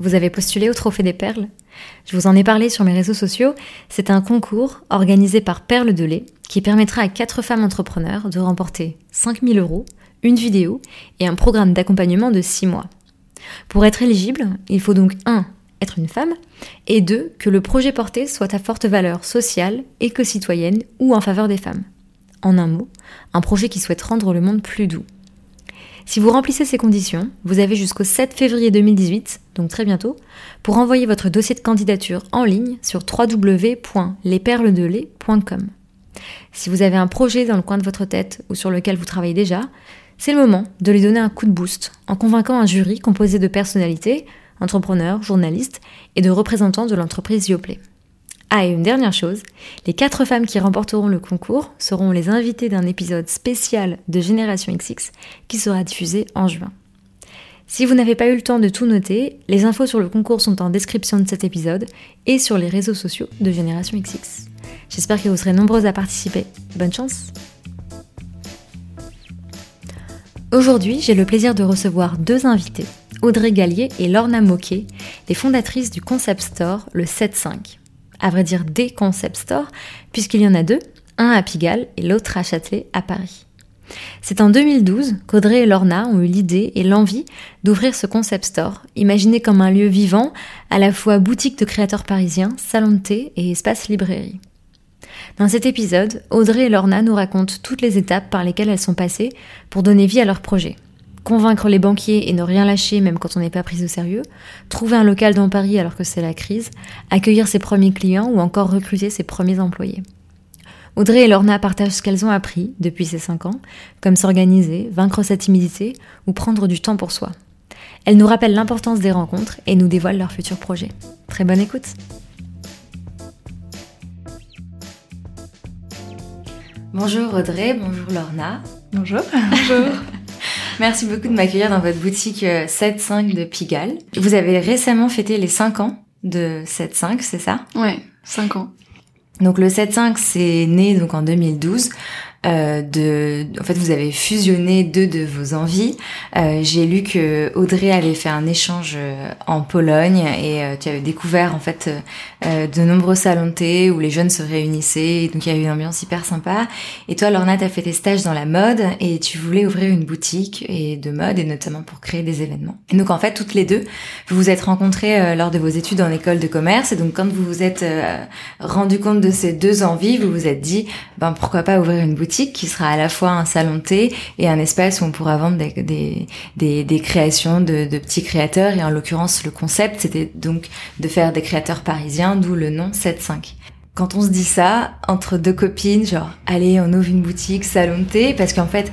vous avez postulé au Trophée des Perles Je vous en ai parlé sur mes réseaux sociaux. C'est un concours organisé par Perles de lait qui permettra à quatre femmes entrepreneurs de remporter 5000 euros, une vidéo et un programme d'accompagnement de 6 mois. Pour être éligible, il faut donc 1. être une femme et 2. que le projet porté soit à forte valeur sociale, éco-citoyenne ou en faveur des femmes. En un mot, un projet qui souhaite rendre le monde plus doux. Si vous remplissez ces conditions, vous avez jusqu'au 7 février 2018, donc très bientôt, pour envoyer votre dossier de candidature en ligne sur www.lesperledelait.com. Si vous avez un projet dans le coin de votre tête ou sur lequel vous travaillez déjà, c'est le moment de lui donner un coup de boost en convainquant un jury composé de personnalités, entrepreneurs, journalistes et de représentants de l'entreprise Yoplait. Ah, et une dernière chose, les quatre femmes qui remporteront le concours seront les invitées d'un épisode spécial de Génération XX qui sera diffusé en juin. Si vous n'avez pas eu le temps de tout noter, les infos sur le concours sont en description de cet épisode et sur les réseaux sociaux de Génération XX. J'espère que vous serez nombreuses à participer. Bonne chance Aujourd'hui, j'ai le plaisir de recevoir deux invités, Audrey Gallier et Lorna Moquet, les fondatrices du Concept Store, le 7-5 à vrai dire des concept stores, puisqu'il y en a deux, un à Pigalle et l'autre à Châtelet à Paris. C'est en 2012 qu'Audrey et Lorna ont eu l'idée et l'envie d'ouvrir ce concept store, imaginé comme un lieu vivant, à la fois boutique de créateurs parisiens, salon de thé et espace librairie. Dans cet épisode, Audrey et Lorna nous racontent toutes les étapes par lesquelles elles sont passées pour donner vie à leur projet convaincre les banquiers et ne rien lâcher même quand on n'est pas pris au sérieux, trouver un local dans Paris alors que c'est la crise, accueillir ses premiers clients ou encore recruter ses premiers employés. Audrey et Lorna partagent ce qu'elles ont appris depuis ces 5 ans, comme s'organiser, vaincre sa timidité ou prendre du temps pour soi. Elles nous rappellent l'importance des rencontres et nous dévoilent leurs futurs projets. Très bonne écoute Bonjour Audrey, bonjour Lorna. Bonjour. Bonjour. Merci beaucoup de m'accueillir dans votre boutique 7-5 euh, de Pigalle. Vous avez récemment fêté les 5 ans de 7-5, c'est ça? Ouais, 5 ans. Donc le 7-5, c'est né donc en 2012. Euh, de, en fait, vous avez fusionné deux de vos envies. Euh, J'ai lu que Audrey avait fait un échange euh, en Pologne et euh, tu avais découvert en fait euh, de nombreux salons de thé où les jeunes se réunissaient. donc il y avait une ambiance hyper sympa. Et toi, Lorna, t'as fait tes stages dans la mode et tu voulais ouvrir une boutique et de mode et notamment pour créer des événements. Et donc en fait, toutes les deux, vous vous êtes rencontrées lors de vos études en école de commerce. Et donc quand vous vous êtes rendu compte de ces deux envies, vous vous êtes dit, ben pourquoi pas ouvrir une boutique qui sera à la fois un salon thé et un espace où on pourra vendre des, créations de, de, petits créateurs. Et en l'occurrence, le concept, c'était donc de faire des créateurs parisiens, d'où le nom 7-5 quand on se dit ça entre deux copines, genre allez, on ouvre une boutique, salon de thé, parce qu'en fait,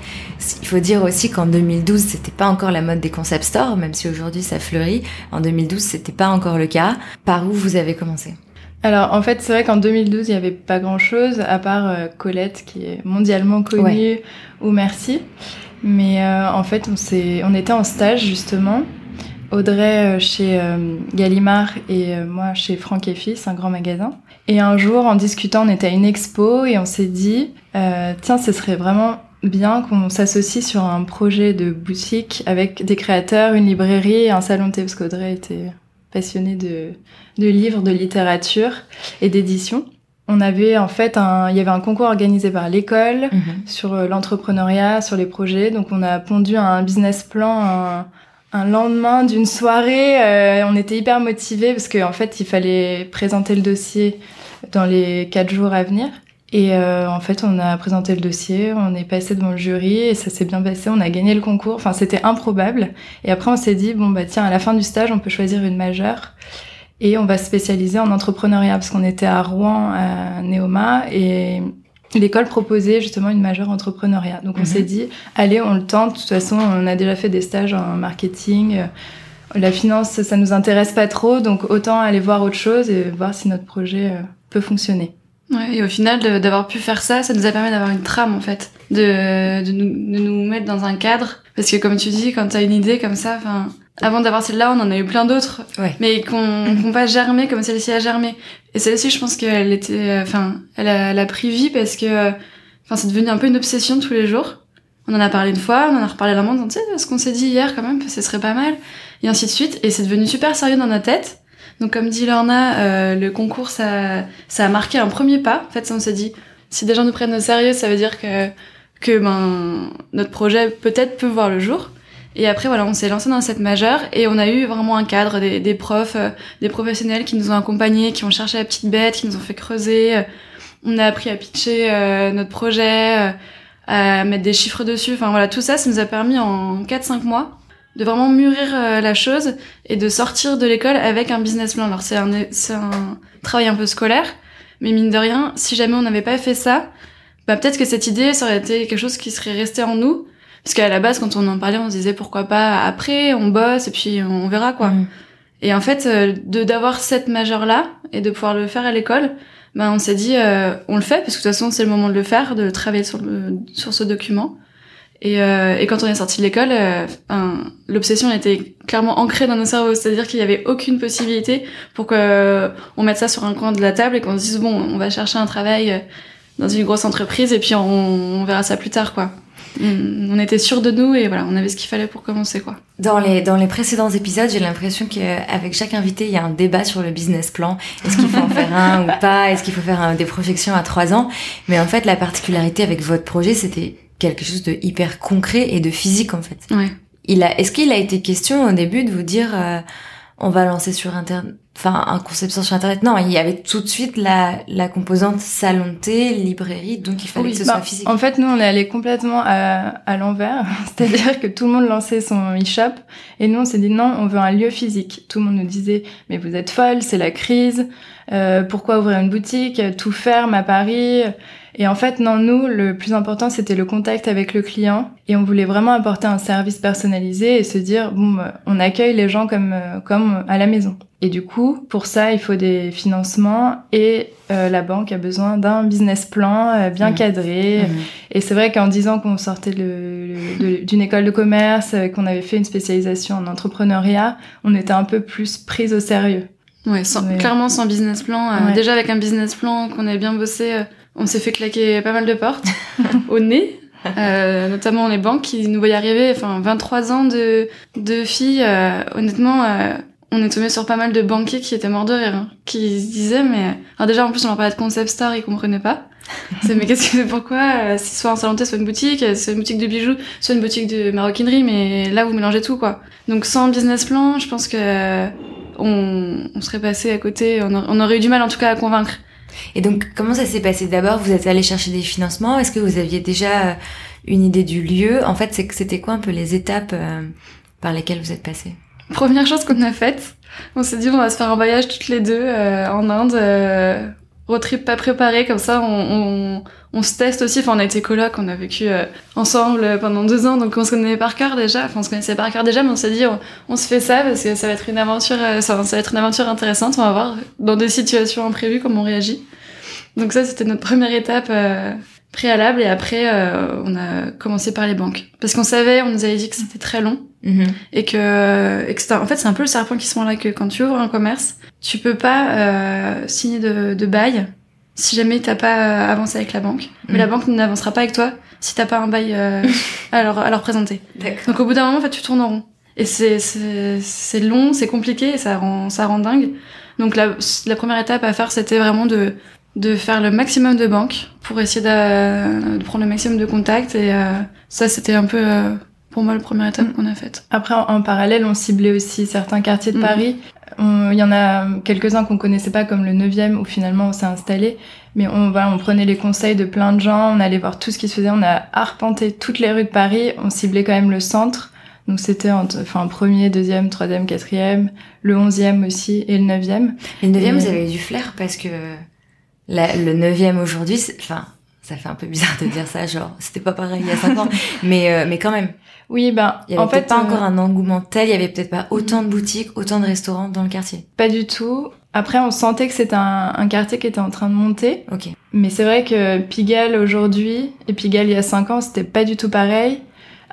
il faut dire aussi qu'en 2012, c'était pas encore la mode des concept stores, même si aujourd'hui ça fleurit. En 2012, c'était pas encore le cas. Par où vous avez commencé? Alors en fait c'est vrai qu'en 2012 il n'y avait pas grand chose à part euh, Colette qui est mondialement connue ou Merci. Mais euh, en fait on, on était en stage justement. Audrey euh, chez Gallimard et moi chez Franck et Fils, un grand magasin. Et un jour en discutant on était à une expo et on s'est dit tiens ce serait vraiment bien qu'on s'associe sur un projet de boutique avec des créateurs, une librairie et un salon de thé parce qu'Audrey était passionnée de, de livres, de littérature et d'édition. On avait en fait un, il y avait un concours organisé par l'école mhm. sur euh, l'entrepreneuriat, sur les projets. Donc on a pondu un business plan un, un lendemain d'une soirée. Euh, on était hyper motivés parce qu'en en fait il fallait présenter le dossier dans les quatre jours à venir. Et euh, en fait, on a présenté le dossier, on est passé devant le jury et ça s'est bien passé. On a gagné le concours. Enfin, c'était improbable. Et après, on s'est dit bon bah tiens, à la fin du stage, on peut choisir une majeure et on va se spécialiser en entrepreneuriat parce qu'on était à Rouen à Neoma et l'école proposait justement une majeure entrepreneuriat. Donc on mhm. s'est dit allez, on le tente. De toute façon, on a déjà fait des stages en marketing. La finance, ça nous intéresse pas trop, donc autant aller voir autre chose et voir si notre projet euh, peut fonctionner. Ouais, et au final, d'avoir pu faire ça, ça nous a permis d'avoir une trame en fait. de, de, nous, de nous mettre dans un cadre. Parce que comme tu dis, quand t'as une idée comme ça, enfin, avant d'avoir celle-là, on en a eu plein d'autres, Ouais. mais qu'on qu'on pas germé comme celle-ci a germé. Et celle-ci, je pense qu'elle était, enfin, elle a, elle a pris vie parce que, enfin, c'est devenu un peu une obsession tous les jours. On en a parlé une fois, on en a reparlé la moindre, tu sais, ce qu'on s'est dit hier quand même, ce serait pas mal, et ainsi de suite. Et c'est devenu super sérieux dans notre tête. Donc comme dit Lorna, euh, le concours, ça, ça a marqué un premier pas. En fait, on s'est dit, si des gens nous prennent au sérieux, ça veut dire que, que ben, notre projet peut-être peut voir le jour. Et après, voilà, on s'est lancé dans cette majeure et on a eu vraiment un cadre, des, des profs, euh, des professionnels qui nous ont accompagnés, qui ont cherché la petite bête, qui nous ont fait creuser. Euh, On a appris à pitcher euh, notre projet, euh, à mettre des chiffres dessus. Enfin voilà, tout ça, ça nous a permis en 4-5 mois de vraiment mûrir euh, la chose et de sortir de l'école avec un business plan. Alors c'est un, c'est un travail un peu scolaire, mais mine de rien, si jamais on n'avait pas fait ça, bah peut-être que cette idée, ça aurait été quelque chose qui serait resté en nous. Parce qu'à la base, quand on en parlait, on se disait pourquoi pas après, on bosse et puis on verra quoi. Mhm. Et en fait, euh, de d'avoir cette majeure là et de pouvoir le faire à l'école, ben on s'est dit euh, on le fait parce que de toute façon c'est le moment de le faire, de travailler sur le sur ce document. Et, euh, et quand on est sorti de l'école, euh, l'obsession était clairement ancrée dans nos cerveaux, c'est-à-dire qu'il y avait aucune possibilité pour que euh, mette ça sur un coin de la table et qu'on se dise bon, on va chercher un travail euh, dans une grosse entreprise et puis on, verra ça plus tard quoi. On, était sûr de nous et voilà, on avait ce qu'il fallait pour commencer quoi. Dans les, dans les précédents épisodes, j'ai l'impression qu'avec chaque invité, il y a un débat sur le business plan. Est-ce qu'il faut en faire un ou pas? Est-ce qu'il faut faire un- des projections à trois ans? Mais en fait, la particularité avec votre projet, c'était quelque chose de hyper concret et de physique, en fait. Ouais. Il a, est-ce qu'il a été question au début de vous dire, euh, on va lancer sur Internet, enfin, un conception sur Internet? Non, il y avait tout de suite la, la composante salon de thé, librairie, donc il fallait Oui, que ce bah, soit physique. En fait, nous, on est allé complètement à, à l'envers. C'est-à-dire que tout le monde lançait son e-shop. Et nous, on s'est dit non, on veut un lieu physique. Tout le monde nous disait, mais vous êtes folle, c'est la crise. Euh, pourquoi ouvrir une boutique Tout ferme à Paris. Et en fait, non, nous, le plus important, c'était le contact avec le client. Et on voulait vraiment apporter un service personnalisé et se dire, bon, euh, on accueille les gens comme, euh, comme à la maison. Et du coup, pour ça, il faut des financements et euh, la banque a besoin d'un business plan euh, bien Mhm. cadré. Mhm. Et c'est vrai qu'en disant qu'on sortait d'une école de commerce, qu'on avait fait une spécialisation en entrepreneuriat, on était un peu plus prise au sérieux. Ouais, sans- clairement sans business plan. euh, Ouais. Déjà avec un business plan qu'on avait bien bossé, euh, on s'est fait claquer pas mal de portes au nez. Euh, notamment les banques qui nous voyaient arriver, enfin 23 ans de, de filles, euh, honnêtement, euh, on est tombé sur pas mal de banquiers qui étaient morts de rire, hein, qui se disaient, mais... Alors déjà, en plus, on leur parlait de concept store, ils comprenaient pas. C'est, mais qu'est-ce que pourquoi euh, c'est soit un salon de thé, soit une boutique, euh, soit une boutique de bijoux, soit une boutique de maroquinerie, mais là, vous mélangez tout, quoi. Donc sans business plan, je pense que euh, on, on serait passé à côté, on, a- on aurait eu du mal en tout cas à convaincre. Et donc, comment ça s'est passé? D'abord, vous êtes allé chercher des financements. Est-ce que vous aviez déjà euh, une idée du lieu? En fait, c'est que c'était quoi un peu les étapes euh, par lesquelles vous êtes passé? Première chose qu'on a faite, on s'est dit on va se faire un voyage toutes les deux euh, en Inde, euh, road pas comme ça on, on, se teste aussi. Enfin, on a été coloc, on a vécu euh, ensemble pendant deux ans, donc on se connaissait par cœur déjà. Enfin, on se connaissait par cœur déjà, mais on s'est dit on, se fait ça parce que ça va être une aventure, euh, ça, ça va être une aventure intéressante. On va voir dans des situations imprévues comment on réagit. Donc ça, c'était notre première étape. Préalable et après euh, on a commencé par les banques. Parce qu'on savait on nous avait dit que c'était très long Mhm. et que, et que en fait c'est un peu le serpent qui se mord là que quand tu ouvres un commerce tu peux pas euh, signer de, de bail si jamais t'as pas euh, avancé avec la banque. Mais Mhm. la banque n'avancera pas avec toi si t'as pas un bail euh, à, leur, à leur présenter. Donc au bout d'un moment en fait tu tournes en rond. Et c'est c'est c'est long c'est compliqué et ça rend ça rend dingue. Donc la, la première étape à faire c'était vraiment de de faire le maximum de banques pour essayer de, de prendre le maximum de contacts et euh, ça c'était un peu euh, pour moi la première étape Mm. qu'on a faite Après, en, en parallèle, on ciblait aussi certains quartiers de Mhm. Paris. On- Il y en a quelques-uns qu'on connaissait pas, comme le 9e, où finalement on s'est installé. Mais on, voilà, on prenait les conseils de plein de gens, on allait voir tout ce qui se faisait, on a arpenté toutes les rues de Paris, on ciblait quand même le centre. Donc c'était entre, enfin, premier, deuxième, troisième, quatrième, le onzième aussi, et le neuvième. Et le neuvième, Et- vous avez eu du flair parce que la- le neuvième aujourd'hui, c'est- enfin, ça fait un peu bizarre de dire ça, genre, c'était pas pareil il y a cinq ans, mais euh, mais quand même, Oui, ben, il y avait en fait, pas euh, encore un engouement tel, il y avait peut-être pas autant de boutiques, autant de restaurants dans le quartier. pas du tout. Après, on sentait que c'était un, un quartier qui était en train de monter. Ok. Mais c'est vrai que Pigalle aujourd'hui et Pigalle il y a 5 ans, c'était pas du tout pareil.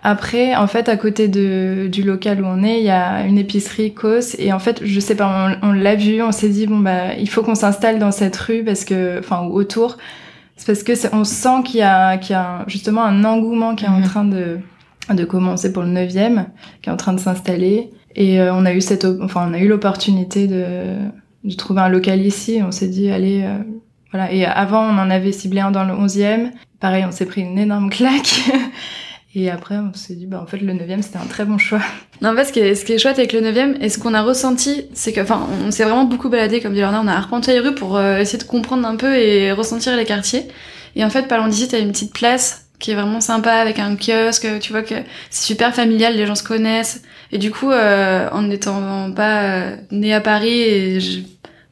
Après, en fait, à côté de, du local où on est, il y a une épicerie Cos. Et en fait, je sais pas, on, l'a vu, on s'est dit, bon, bah, il faut qu'on s'installe dans cette rue parce que, enfin, ou autour. C'est parce que on sent qu'il y a, qu'il y a justement un engouement qui est en mhm. train de, de commencer pour le 9e, qui est en train de s'installer. Et euh, on a eu cette, enfin, on a eu l'opportunité de, de trouver un local ici. On s'est dit, allez, euh, voilà. Et avant, on en avait ciblé un dans le 11e. Pareil, on s'est pris une énorme claque. Et après, on s'est dit, bah, en fait, le 9 c'était un très bon choix. Non, en fait, ce qui est, chouette avec le 9 et ce qu'on a ressenti, c'est que, enfin, on s'est vraiment beaucoup baladé, comme dit Lorna, on a arpenté les rues pour euh, essayer de comprendre un peu et ressentir les quartiers. Et en fait, loin d'ici, t'as une petite place qui est vraiment sympa avec un kiosque, tu vois que c'est super familial, les gens se connaissent. Et du coup, euh, en n'étant pas euh, née à Paris, je,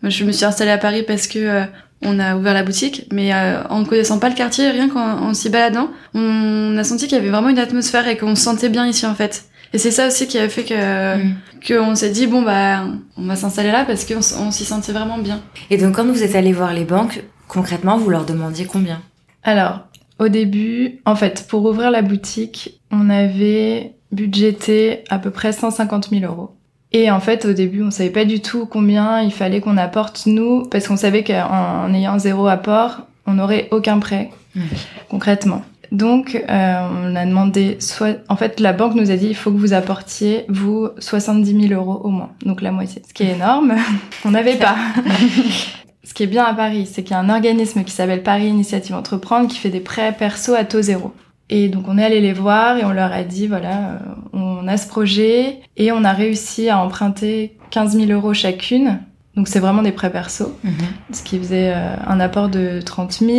je me suis installée à Paris parce que on a ouvert la boutique, mais euh, en connaissant pas le quartier, rien qu'en s'y baladant, on a senti qu'il y avait vraiment une atmosphère et qu'on se sentait bien ici en fait. Et c'est ça aussi qui a fait que mm. qu'on s'est dit bon bah on va s'installer là parce qu'on on, s'y sentait vraiment bien. Et donc quand vous êtes allé voir les banques, concrètement vous leur demandiez combien? Alors au début, en fait, pour ouvrir la boutique, on avait budgété à peu près 150 000 euros. Et en fait, au début, on savait pas du tout combien il fallait qu'on apporte nous, parce qu'on savait qu'en ayant zéro apport, on n'aurait aucun prêt, mmh. concrètement. Donc, euh, on a demandé, soit, en fait, la banque nous a dit, il faut que vous apportiez, vous, 70 000 euros au moins. Donc, la moitié. Ce qui est énorme. on n'avait pas. Ce qui est bien à Paris, c'est qu'il y a un organisme qui s'appelle Paris Initiative Entreprendre qui fait des prêts perso à taux zéro. Et donc on est allé les voir et on leur a dit voilà, euh, on a ce projet et on a réussi à emprunter 15 000 euros chacune. Donc c'est vraiment des prêts perso, mhm. ce qui faisait euh, un apport de 30 000.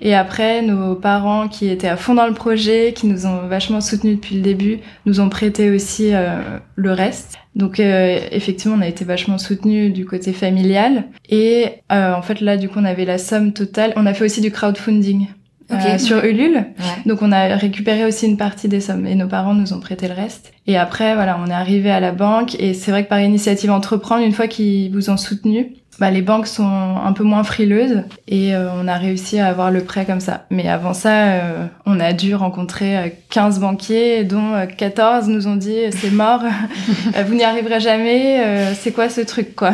Et après, nos parents qui étaient à fond dans le projet, qui nous ont vachement soutenus depuis le début, nous ont prêté aussi euh, le reste. Donc effectivement, on a été vachement soutenus du côté familial. Et en fait là, du coup, on avait la somme totale. On a fait aussi du crowdfunding euh, sur Ulule. Donc on a récupéré aussi une partie des sommes et nos parents nous ont prêté le reste. Et après voilà, on est arrivé à la banque et c'est vrai que par initiative entreprendre, une fois qu'ils vous ont soutenu, bah, les banques sont un peu moins frileuses et euh, on a réussi à avoir le prêt comme ça. Mais avant ça, euh, on a dû rencontrer 15 banquiers dont 14 nous ont dit c'est mort, vous n'y arriverez jamais, c'est quoi ce truc quoi?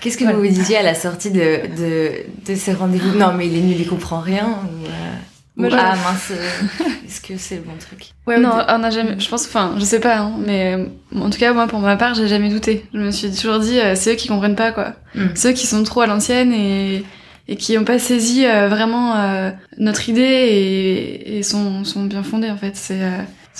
Qu'est-ce que vous vous disiez à la sortie de, de, de ces rendez-vous? Non mais il est nul, il comprend rien ah mince, euh, est-ce que c'est le bon truc Ouais, non, on a jamais. Je pense, enfin, je sais pas, hein, mais en tout cas, moi, pour ma part, j'ai jamais douté. Je me suis toujours dit, euh, c'est eux qui comprennent pas, quoi. Mm. C'est eux qui sont trop à l'ancienne et et qui ont pas saisi euh, vraiment notre idée et, et sont sont bien fondés en fait. C'est,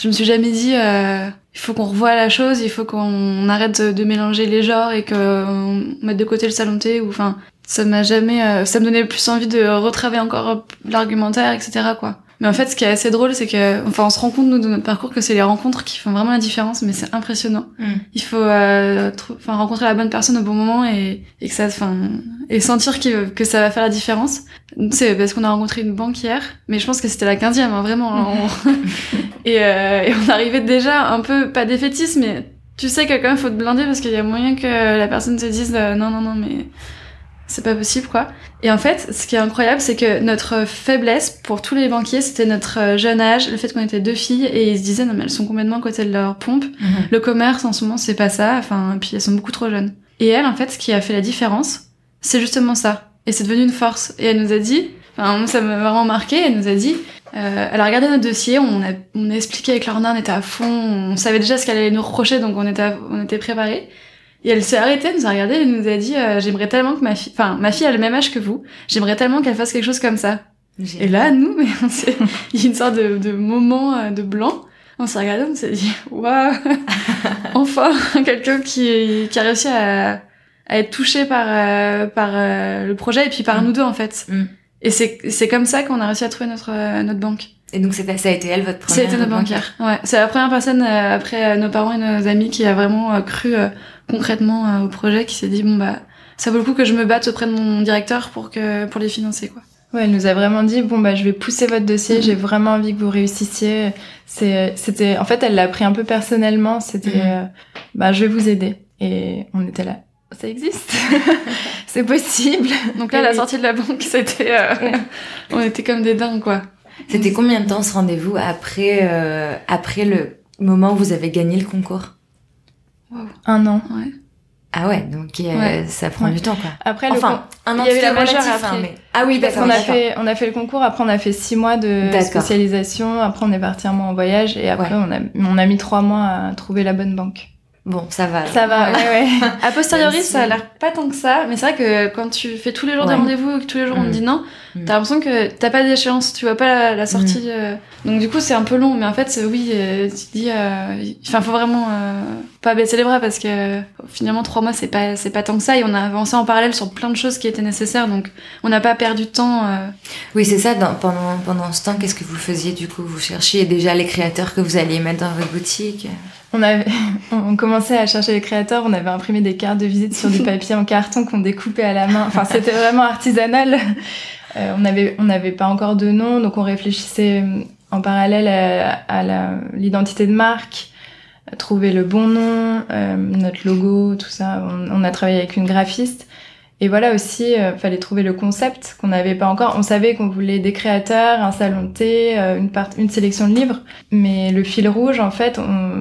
je me suis jamais dit, il faut qu'on revoie la chose, il faut qu'on arrête de, mélanger les genres et qu'on mette de côté le salon thé ou enfin ça m'a jamais euh, ça me donnait plus envie de retravailler encore l'argumentaire etc quoi. Mais en fait ce qui est assez drôle c'est que enfin on se rend compte nous de notre parcours que c'est les rencontres qui font vraiment la différence mais c'est impressionnant. Mm. il faut euh, enfin rencontrer la bonne personne au bon moment et, et que ça enfin et sentir que, que ça va faire la différence. C'est parce qu'on a rencontré une banquière mais je pense que c'était la quinzième hein, vraiment et, euh, et on arrivait déjà un peu pas défaitiste mais tu sais que quand même faut te blinder parce qu'il y a moyen que la personne te dise non non non mais c'est pas possible quoi. Et en fait, ce qui est incroyable, c'est que notre faiblesse pour tous les banquiers, c'était notre euh, jeune âge, le fait qu'on était deux filles et ils se disaient non mais elles sont complètement à côté de leur pompe. Mhm. Le commerce en ce moment c'est pas ça, enfin puis elles sont beaucoup trop jeunes. Et elle en fait, ce qui a fait la différence, c'est justement ça. Et c'est devenu une force. Et elle nous a dit, enfin ça m'a vraiment marqué, elle nous a dit, euh, elle a regardé notre dossier, on a, on a expliqué avec Lorna, on était à fond, on savait déjà ce qu'elle allait nous reprocher, donc on était, on était préparés. Et elle s'est arrêtée, elle nous a regardé et nous a dit euh, j'aimerais tellement que ma fille, enfin ma fille a le même âge que vous, j'aimerais tellement qu'elle fasse quelque chose comme ça. Et là, nous, mais il y a une sorte de, de moment euh, de blanc. On s'est regardé, on s'est dit waouh, enfin quelqu'un qui, qui a réussi à, à être touché par euh, par le projet et puis par mm. nous deux en fait. Mm. Et c'est c'est comme ça qu'on a réussi à trouver notre notre banque. Et donc ça a été elle votre première C'était notre banquière. Ouais, c'est la première personne après nos parents et nos amis qui a vraiment cru concrètement euh, au projet qui s'est dit bon bah ça vaut le coup que je me batte auprès de mon directeur pour que pour les financer quoi. Ouais, elle nous a vraiment dit bon bah je vais pousser votre dossier, j'ai vraiment envie que vous réussissiez. C'est c'était en fait elle l'a pris un peu personnellement, c'était mhm. euh, bah je vais vous aider et on était là. ça existe, c'est possible. Donc là, Et la oui. sortie de la banque, c'était, euh, on était comme des dingues, quoi. C'était combien de temps ce rendez-vous après, euh, après le moment où vous avez gagné le concours? Un an. Ouais. Ah ouais, donc euh, Ouais. ça prend Ouais. du temps quoi. Après, le Enfin, un an il y avait la majeure après. hein, mais- Ah oui, Parce d'accord. qu'on a fait, on a fait le concours, après on a fait six mois de D'accord. spécialisation, après on est parti un mois en voyage et après on, a, on a mis trois mois à trouver la bonne banque. Bon, ça va. Ça va, ouais, ouais. A posteriori, si- ça a l'air pas tant que ça, mais c'est vrai que quand tu fais tous les jours Ouais. des rendez-vous et que tous les jours on Mm. te dit non, Mm. t'as l'impression que t'as pas d'échéance, tu vois pas la, la sortie. euh. Donc du coup, c'est un peu long, mais en fait, c'est- oui, euh, tu te dis, euh, enfin, faut vraiment euh, pas baisser les bras parce que euh, finalement, trois mois, c'est pas, c'est pas tant que ça, et on a avancé en parallèle sur plein de choses qui étaient nécessaires, donc on n'a pas perdu de temps. euh. Oui, c'est ça. Dans, pendant, pendant ce temps, qu'est-ce que vous faisiez du coup Vous cherchiez déjà les créateurs que vous alliez mettre dans votre boutique? On, avait, on commençait à chercher les créateurs, on avait imprimé des cartes de visite sur du papier en carton qu'on découpait à la main. Enfin, c'était vraiment artisanal. Euh, on n'avait on n'avait pas encore de nom, donc on réfléchissait euh, en parallèle à, à la- l'identité de marque, trouver le bon nom, euh, notre logo, tout ça. On, on a travaillé avec une graphiste. Et voilà aussi, euh, fallait trouver le concept qu'on n'avait pas encore. On savait qu'on voulait des créateurs, un salon de thé, euh, une, sélection de livres. Mais le fil rouge, en fait,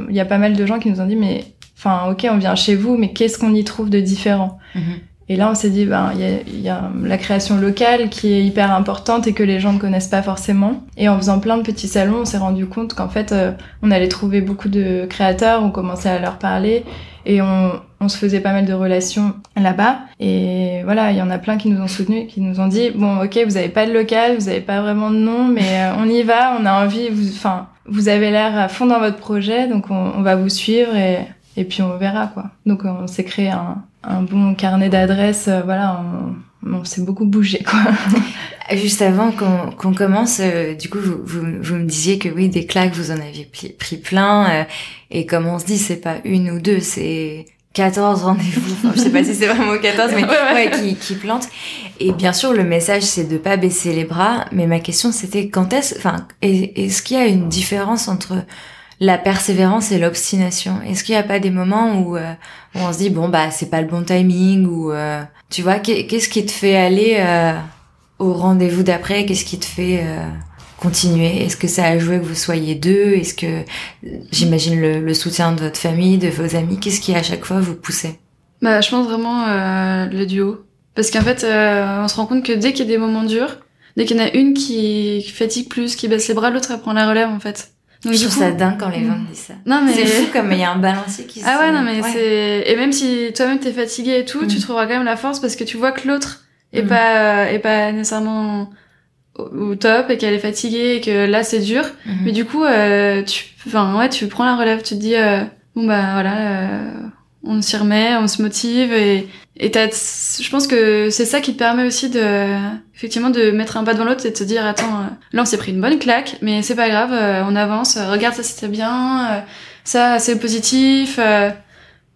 il y a pas mal de gens qui nous ont dit, mais, enfin, ok, on vient chez vous, mais qu'est-ce qu'on y trouve de différent? Mhm. Et là, on s'est dit, ben, il y a, il y a la création locale qui est hyper importante et que les gens ne connaissent pas forcément. Et en faisant plein de petits salons, on s'est rendu compte qu'en fait, euh, on allait trouver beaucoup de créateurs, on commençait à leur parler et on, on se faisait pas mal de relations là-bas. Et voilà, il y en a plein qui nous ont soutenus, qui nous ont dit, bon, ok, vous avez pas de local, vous avez pas vraiment de nom, mais euh, on y va, on a envie, vous, enfin, vous avez l'air à fond dans votre projet, donc on, on va vous suivre et, et puis on verra, quoi. Donc on s'est créé un, un bon carnet d'adresses, euh, voilà, on, on s'est beaucoup bougé, quoi. Juste avant qu'on commence, euh, du coup, vous, vous, vous me disiez que oui, des claques, vous en aviez pris, plein. euh, et comme on se dit, c'est pas une ou deux, c'est 14 rendez-vous. Enfin, je sais pas si c'est vraiment 14, mais Ouais, ouais. ouais, qui, qui plantent. Et bien sûr, le message, c'est de pas baisser les bras. Mais ma question, c'était quand est-ce, enfin, est- est-ce qu'il y a une différence entre la persévérance et l'obstination. Est-ce qu'il y a pas des moments où, euh, où on se dit bon bah c'est pas le bon timing ou euh, tu vois qu'est- qu'est-ce qui te fait aller euh, au rendez-vous d'après? Qu'est-ce qui te fait euh, continuer? Est-ce que ça a joué que vous soyez deux? Est-ce que j'imagine le, le soutien de votre famille, de vos amis Qu'est-ce qui à chaque fois vous poussait? Bah, je pense vraiment euh, le duo. Parce qu'en fait, euh, on se rend compte que dès qu'il y a des moments durs, dès qu'il y en a une qui fatigue plus, qui baisse les bras, l'autre elle prend la relève en fait. Donc Je trouve coup, ça dingue quand les gens me disent ça. non mais C'est fou comme il y a un balancier qui se... ah ouais non mais Ouais. c'est et même si toi-même t'es fatigué et tout, tu trouveras quand même la force parce que tu vois que l'autre est Mm. pas est pas nécessairement au, top et qu'elle est fatiguée et que là c'est dur. Mais du coup, euh, tu, enfin ouais, tu prends la relève, tu te dis euh, bon bah voilà, euh, on s'y remet, on se motive et et je pense que c'est ça qui te permet aussi de effectivement de mettre un pas devant l'autre et de te dire attends, euh, là on s'est pris une bonne claque, mais c'est pas grave, euh, on avance, euh, regarde ça c'était bien, ça c'est positif. euh,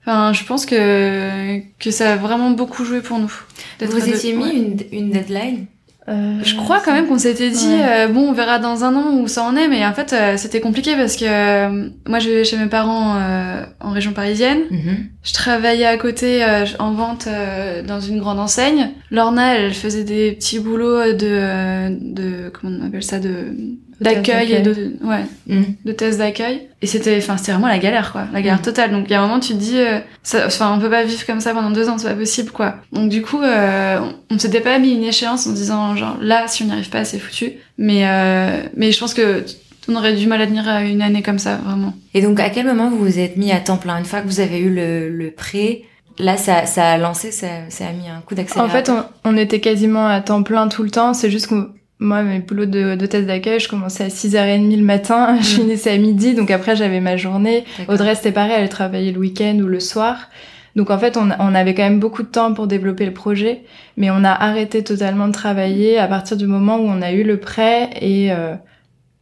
Enfin, je pense que que ça a vraiment beaucoup joué pour nous. Vous étiez mis Ouais. une, une deadline? Euh, Je crois quand même qu'on s'était dit Ouais. euh, bon on verra dans un an où ça en est mais en fait euh, c'était compliqué parce que euh, moi je vivais chez mes parents euh, en région parisienne Mhm. je travaillais à côté euh, en vente euh, dans une grande enseigne Lorna elle faisait des petits boulots de de comment on appelle ça de d'accueil et de ouais Mhm. de tests d'accueil et c'était enfin c'était vraiment la galère quoi la galère Mhm. totale donc il y a un moment tu te dis euh, ça- enfin on peut pas vivre comme ça pendant deux ans c'est pas possible quoi donc du coup euh, on, on s'était pas mis une échéance en disant genre là si on n'y arrive pas c'est foutu mais euh, mais je pense que on aurait du mal à tenir à une année comme ça vraiment Et donc, à quel moment vous vous êtes mis à temps plein? Une fois que vous avez eu le, le prêt, là, ça, ça a lancé, ça, ça a mis un coup En d'accélérateur. fait, on, on était quasiment à temps plein tout le temps. C'est juste que moi, mes boulots de, de test d'accueil, je commençais à 6h30 le matin, je Mm. finissais à midi, donc après j'avais ma journée. Audrey, c'était pareil, elle travaillait le week-end ou le soir. Donc en fait, on, on avait quand même beaucoup de temps pour développer le projet, mais on a arrêté totalement de travailler à partir du moment où on a eu le prêt et euh,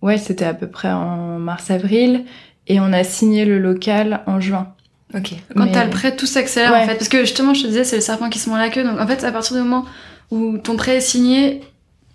ouais, c'était à peu près en mars-avril et on a signé le local en juin. Ok. quand Mais- t'as le prêt tout s'accélère Ouais. en fait parce que justement je te disais c'est le serpent qui se mord la queue donc en fait à partir du moment où ton prêt est signé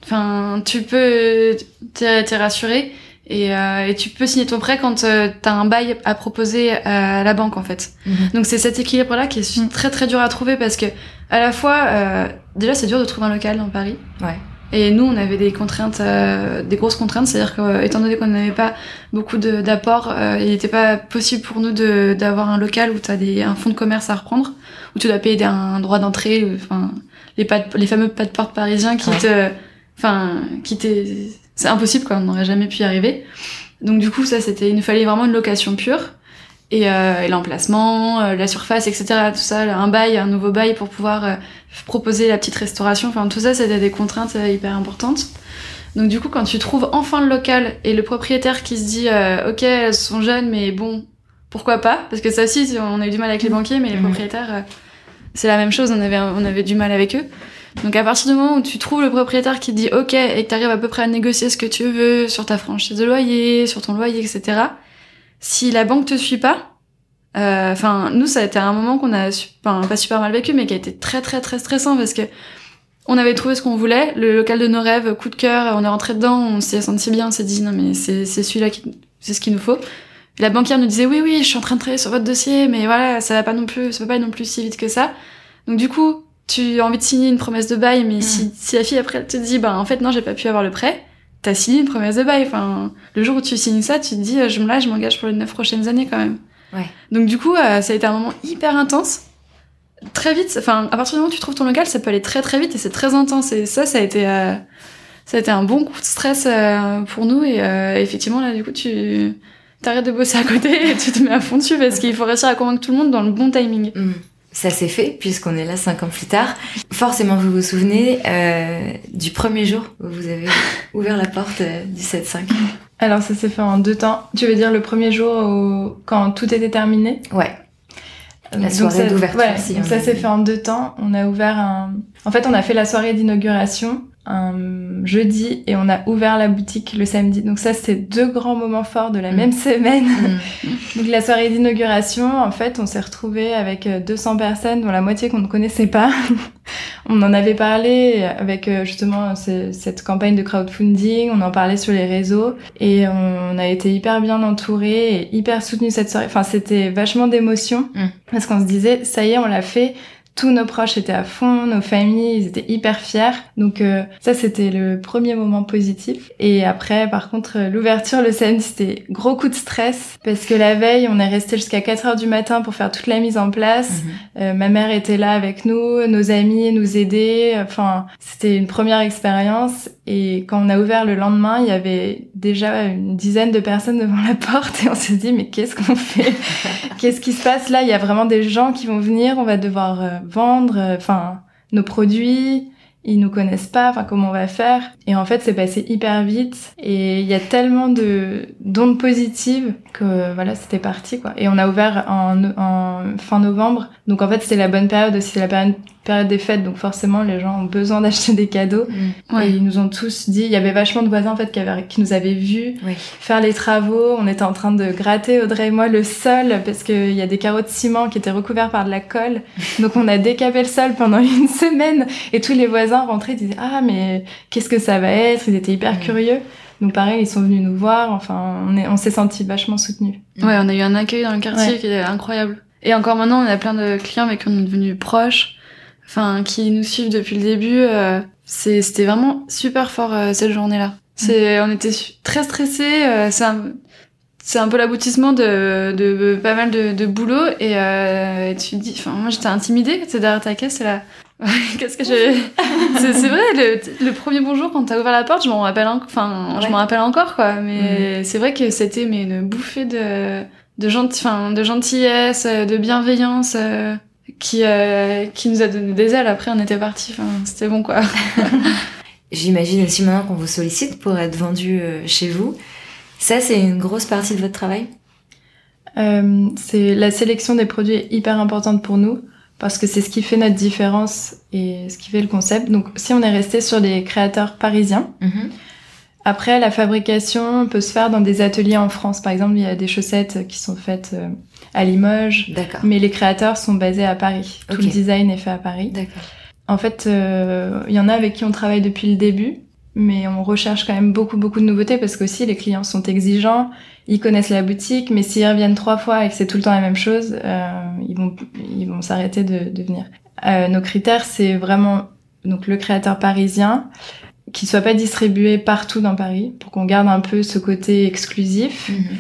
enfin tu peux t'es rassuré Et, euh, et, tu peux signer ton prêt quand euh, tu as un bail à proposer à la banque en fait. Mhm. Donc c'est cet équilibre là qui est Mm. très très dur à trouver parce que à la fois euh, déjà c'est dur de trouver un local dans Paris. Ouais. Et nous on avait des contraintes, euh, des grosses contraintes, c'est-à-dire que euh, étant donné qu'on n'avait pas beaucoup d'apports, euh, il n'était pas possible pour nous de d'avoir un local où tu as des un fonds de commerce à reprendre, où tu dois payer un droit d'entrée, enfin les pas de- les fameux pas de porte parisiens qui Ouais. te, enfin qui t'est, c'est impossible quoi, on n'aurait jamais pu y arriver. Donc du coup ça c'était, il nous fallait vraiment une location pure et, euh, et l'emplacement, euh, la surface, etc. Tout ça, un bail, un nouveau bail pour pouvoir euh, proposer la petite restauration. Enfin tout ça c'était des contraintes euh, hyper importantes. Donc du coup quand tu trouves enfin le local et le propriétaire qui se dit euh, ok elles sont jeunes mais bon pourquoi pas? Parce que ça aussi on a eu du mal avec les banquiers mais les Mhm. propriétaires euh, c'est la même chose on avait on avait du mal avec eux. Donc à partir du moment où tu trouves le propriétaire qui te dit ok et que tu arrives à peu près à négocier ce que tu veux sur ta franchise de loyer, sur ton loyer, etc. Si la banque te suit pas, euh, enfin nous ça a été un moment qu'on a, pas super mal vécu mais qui a été très très très stressant parce que on avait trouvé ce qu'on voulait, le local de nos rêves, coup de cœur, on est rentré dedans, on s'y est senti bien, on s'est dit non mais c'est celui-là qui c'est ce qu'il nous faut. La banquière nous disait oui oui je suis en train de travailler sur votre dossier mais voilà ça va pas non plus ça peut pas non plus si vite que ça. Donc du coup tu as envie de signer une promesse de bail, mais si, si la fille après elle te dit, bah en fait non, j'ai pas pu avoir le prêt, t'as signé une promesse de bail. Enfin, le jour où tu signes ça, tu te dis, euh, je, là, je m'engage pour les neuf prochaines années quand même. Ouais. Donc du coup, euh, ça a été un moment hyper intense. Très vite, enfin, à partir du moment où tu trouves ton local, ça peut aller très très vite et c'est très intense. Et ça, ça a été, euh, ça a été un bon coup de stress euh, pour nous. Et effectivement, là, du coup, tu t'arrêtes de bosser à côté et tu te mets à fond dessus parce qu'il faut réussir à convaincre tout le monde dans le bon timing. Mhm. Ça s'est fait puisqu'on est là cinq ans plus tard. Forcément, vous vous souvenez euh, du premier jour où vous avez ouvert la porte euh, du 7-5 Alors ça s'est fait en deux temps. Tu veux dire le premier jour où- quand tout était terminé? Ouais. La soirée d'ouverture ouais, on ça s'est fait en deux temps. On a ouvert un. En fait, on a fait la soirée d'inauguration un jeudi et on a ouvert la boutique le samedi. Donc ça, c'était deux grands moments forts de la Mm. même semaine. Mhm. Donc la soirée d'inauguration, en fait, on s'est retrouvé avec euh, 200 personnes, dont la moitié qu'on ne connaissait pas. on en avait parlé avec euh, justement ce- cette campagne de crowdfunding, on en parlait sur les réseaux et on a été hyper bien entourés et hyper soutenus cette soirée. Enfin, c'était vachement d'émotion Mm. parce qu'on se disait, ça y est, on l'a fait. Tous nos proches étaient à fond, nos familles, ils étaient hyper fiers. Donc euh, ça, c'était le premier moment positif. Et après, par contre, euh, l'ouverture le samedi, c'était gros coup de stress parce que la veille, on est resté jusqu'à 4 heures du matin pour faire toute la mise en place. Mhm. Euh, ma mère était là avec nous, nos amis nous aidaient. Enfin, c'était une première expérience. Et quand on a ouvert le lendemain, il y avait déjà une dizaine de personnes devant la porte et on s'est dit mais qu'est-ce qu'on fait? Qu'est-ce qui se passe là? Il y a vraiment des gens qui vont venir. On va devoir euh, vendre, euh, enfin, nos produits. Ils nous connaissent pas, enfin comment on va faire Et en fait, c'est passé hyper vite et il y a tellement de d'ondes positives que voilà, c'était parti quoi. Et on a ouvert en, en fin novembre, donc en fait c'était la bonne période aussi, c'est la période, période des fêtes, donc forcément les gens ont besoin d'acheter des cadeaux. Mhm. Ouais. Et ils nous ont tous dit, il y avait vachement de voisins en fait qui, avaient, qui nous avaient vus Oui. faire les travaux. On était en train de gratter Audrey et moi le sol parce qu'il y a des carreaux de ciment qui étaient recouverts par de la colle. Donc on a décapé le sol pendant une semaine et tous les voisins rentraient disaient ah mais qu'est-ce que ça va être? Ils étaient hyper Mhm. curieux. Donc pareil, ils sont venus nous voir. Enfin, on est, on s'est sentis vachement soutenus. Ouais, on a eu un accueil dans le quartier Ouais. qui est incroyable. Et encore maintenant, on a plein de clients avec qui on est devenus proches, enfin, qui nous suivent depuis le début. euh, c'était vraiment super fort euh, cette journée-là. C'est, on était très stressés. euh, c'est un, c'est un peu l'aboutissement de, de pas mal de, de boulot et, euh, et tu te dis, enfin, moi j'étais intimidée, c'est derrière ta caisse, c'est là. Qu'est-ce que j'ai c'est, vrai, le, le premier bonjour quand t'as ouvert la porte, je m'en rappelle, en- enfin, je m'en rappelle encore quoi. Mais c'est vrai que c'était mais une bouffée de de gentil, de gentillesse, euh, de bienveillance. Qui, euh, qui nous a donné des ailes. Après, on était partis. Enfin, c'était bon, quoi. J'imagine aussi maintenant qu'on vous sollicite pour être vendu euh, chez vous. Ça, c'est une grosse partie de votre travail? Euh, c'est la sélection des produits est hyper importante pour nous parce que c'est ce qui fait notre différence et ce qui fait le concept. Donc, si on est resté sur des créateurs parisiens, Mhm. Après, la fabrication peut se faire dans des ateliers en France. Par exemple, il y a des chaussettes qui sont faites euh, à Limoges, D'accord. mais les créateurs sont basés à Paris. Tout le design est fait à Paris. D'accord. En fait, euh, il y en a avec qui on travaille depuis le début, mais on recherche quand même beaucoup beaucoup de nouveautés parce qu'aussi les clients sont exigeants, ils connaissent la boutique, mais s'ils reviennent trois fois et que c'est tout le temps la même chose, euh, ils vont ils vont s'arrêter de, de venir. Euh, nos critères, c'est vraiment donc le créateur parisien qui soit pas distribué partout dans Paris pour qu'on garde un peu ce côté exclusif, Mhm.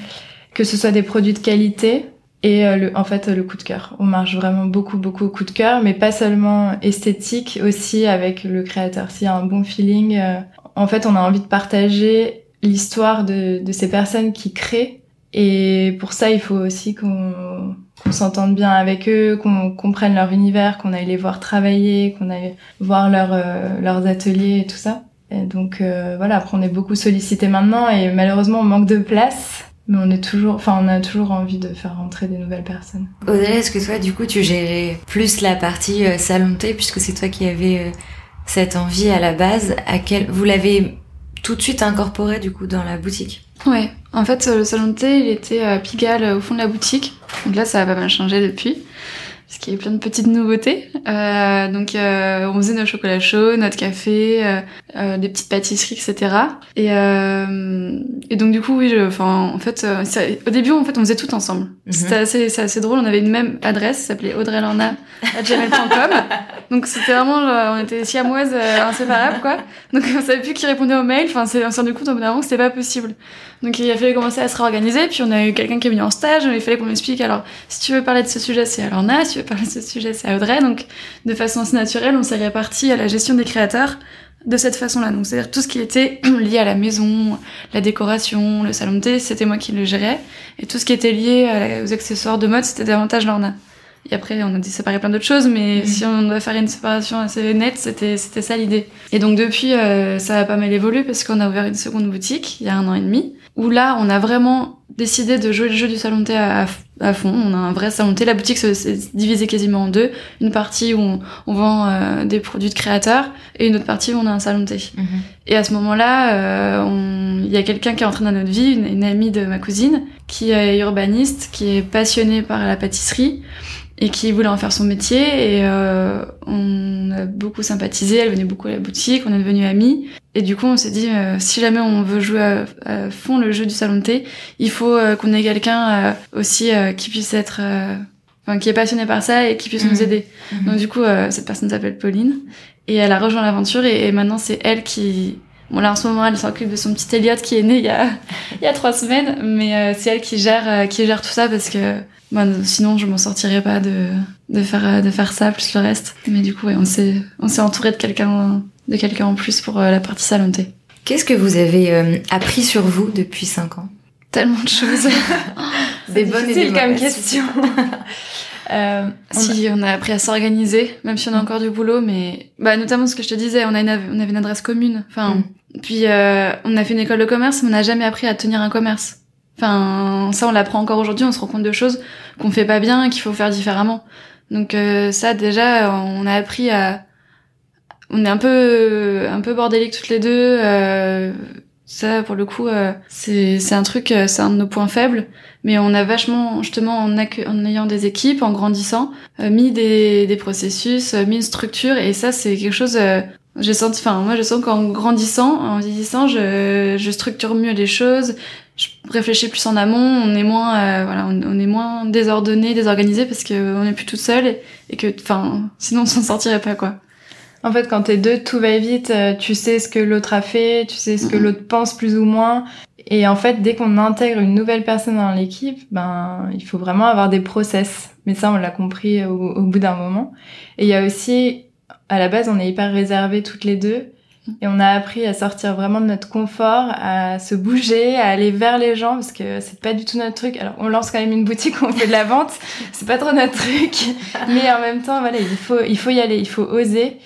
que ce soit des produits de qualité et euh, le, en fait le coup de cœur. On marche vraiment beaucoup beaucoup au coup de cœur, mais pas seulement esthétique, aussi avec le créateur. S'il y a un bon feeling, euh, en fait on a envie de partager l'histoire de, de ces personnes qui créent et pour ça il faut aussi qu'on s'entende bien avec eux, qu'on comprenne leur univers, qu'on aille les voir travailler, qu'on aille voir leur, euh, leurs ateliers et tout ça. Et donc euh, voilà, après on est beaucoup sollicité maintenant et malheureusement on manque de place, mais on est toujours, enfin on a toujours envie de faire rentrer des nouvelles personnes. Audrey, est-ce que toi, du coup, tu gérais plus la partie euh, salon de thé, puisque c'est toi qui avais euh, cette envie à la base, à quel... vous l'avez tout de suite incorporé, du coup, dans la boutique? Ouais, en fait, euh, le salon de thé, il était à Pigalle, euh, au fond de la boutique. Donc là, ça a pas mal changé depuis, parce qu'il y a eu plein de petites nouveautés. Euh, donc, euh, on faisait nos chocolats chauds, notre café, euh, euh, des petites pâtisseries, etc. Et, euh, et donc, du coup, oui, je- enfin, en fait, euh, ça- au début, en fait, on faisait tout ensemble. Mhm. C'était assez, assez drôle. On avait une même adresse, ça s'appelait audreylorna@gmail.com. donc, c'était vraiment, genre, on était siamoises euh, inséparables, quoi. Donc, on savait plus qui répondait aux mails. Enfin, c'est- on s'est rendu compte au bout d'un moment que c'était pas possible. Donc il a fallu commencer à se réorganiser, puis on a eu quelqu'un qui est venu en stage, il fallait qu'on lui explique alors si tu veux parler de ce sujet c'est à Lorna, si tu veux parler de ce sujet c'est Audrey, donc de façon assez naturelle on s'est réparti à la gestion des créateurs de cette façon-là, donc c'est-à-dire tout ce qui était lié à la maison, la décoration, le salon de thé, c'était moi qui le gérais, et tout ce qui était lié à aux accessoires de mode c'était davantage Lorna. Et après, on a dit séparer plein d'autres choses, mais Mhm. si on doit faire une séparation assez nette, c'était c'était ça l'idée. Et donc depuis, euh, ça a pas mal évolué parce qu'on a ouvert une seconde boutique il y a un an et demi, où là, on a vraiment décidé de jouer le jeu du salon de thé à, à- à fond. On a un vrai salon de thé. La boutique se- s'est divisée quasiment en deux. Une partie où on, on vend euh, des produits de créateurs et une autre partie où on a un salon de thé. Et à ce moment-là, euh, il y a quelqu'un qui est entré dans notre vie, une, une amie de ma cousine, qui est urbaniste, qui est passionnée par la pâtisserie et qui voulait en faire son métier. Et euh, on a beaucoup sympathisé, elle venait beaucoup à la boutique, on est devenus amis. Et du coup, on s'est dit, euh, si jamais on veut jouer à, à fond le jeu du salon de thé, il faut euh, qu'on ait quelqu'un euh, aussi euh, qui puisse être... euh, Enfin, qui est passionné par ça et qui puisse Mhm. nous aider. Mhm. Donc du coup, euh, cette personne s'appelle Pauline et elle a rejoint l'aventure et, et maintenant c'est elle qui... Bon là en ce moment elle s'occupe de son petit Elliot qui est né il y a, il y a trois semaines, mais euh, c'est elle qui gère, euh, qui gère tout ça parce que bon, sinon je m'en sortirais pas de, de, faire, euh, de faire ça plus le reste. Mais du coup ouais, on s'est on s'est entouré de quelqu'un de quelqu'un en plus pour euh, la partie salon de thé. Qu'est-ce que vous avez euh, appris sur vous depuis 5 ans? Tellement de choses. Des bonnes et des comme question. euh, on a- Si, on a appris à s'organiser, même si on a encore du boulot, mais bah notamment ce que je te disais, on a une, on avait une adresse commune. Enfin, Mm. puis euh, on a fait une école de commerce, mais on n'a jamais appris à tenir un commerce. Enfin, ça on l'apprend encore aujourd'hui, on se rend compte de choses qu'on fait pas bien qu'il faut faire différemment. Donc euh, ça déjà, on a appris à, on est un peu, un peu bordélique toutes les deux. euh, ça, pour le coup, euh, c'est un truc, euh, c'est un de nos points faibles. Mais on a vachement, justement, en, ayant des équipes, en grandissant, euh, mis des, des processus, euh, mis une structure. Et ça, c'est quelque chose. j'ai senti, enfin, moi, je sens qu'en grandissant, en vieillissant, je, je structure mieux les choses. Je réfléchis plus en amont. On est moins, euh, voilà, on, on est moins désordonné, désorganisé parce que on est plus tout seul et, et que, enfin, sinon on s'en sortirait pas, quoi. En fait, quand t'es deux, tout va vite. euh, Tu sais ce que l'autre a fait, tu sais ce que l'autre pense plus ou moins. Et en fait, dès qu'on intègre une nouvelle personne dans l'équipe, ben, il faut vraiment avoir des process. Mais ça, on l'a compris au, au bout d'un moment. Et il y a aussi, à la base, on est hyper réservés toutes les deux. Et on a appris à sortir vraiment de notre confort, à se bouger, à aller vers les gens, parce que c'est pas du tout notre truc. Alors, on lance quand même une boutique, on fait de la vente, c'est pas trop notre truc. Mais en même temps, voilà, il faut, il faut y aller, il faut oser.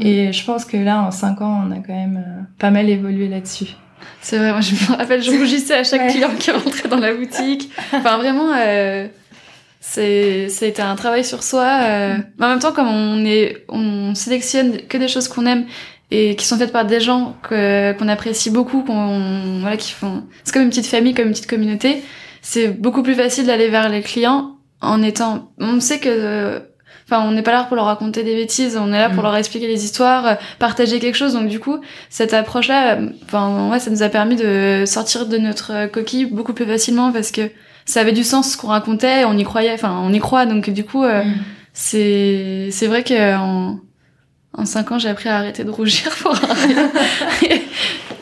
Et je pense que là, en cinq ans, on a quand même euh, pas mal évolué là-dessus. C'est vrai, moi je me rappelle, je rougissais à chaque Ouais. client qui rentrait dans la boutique. Enfin vraiment, euh, c'est c'était un travail sur soi. euh, mais en même temps, comme on est, on sélectionne que des choses qu'on aime et qui sont faites par des gens que qu'on apprécie beaucoup, qu'on voilà, qui font. C'est comme une petite famille, comme une petite communauté. C'est beaucoup plus facile d'aller vers les clients en étant. On sait que enfin, on n'est pas là pour leur raconter des bêtises, on est là pour Mm. leur expliquer les histoires, partager quelque chose. Donc du coup, cette approche-là, enfin, ouais, ça nous a permis de sortir de notre coquille beaucoup plus facilement parce que ça avait du sens ce qu'on racontait, on y croyait, enfin, on y croit. Donc du coup, euh, Mm. c'est c'est vrai que en en cinq ans, j'ai appris à arrêter de rougir pour rien.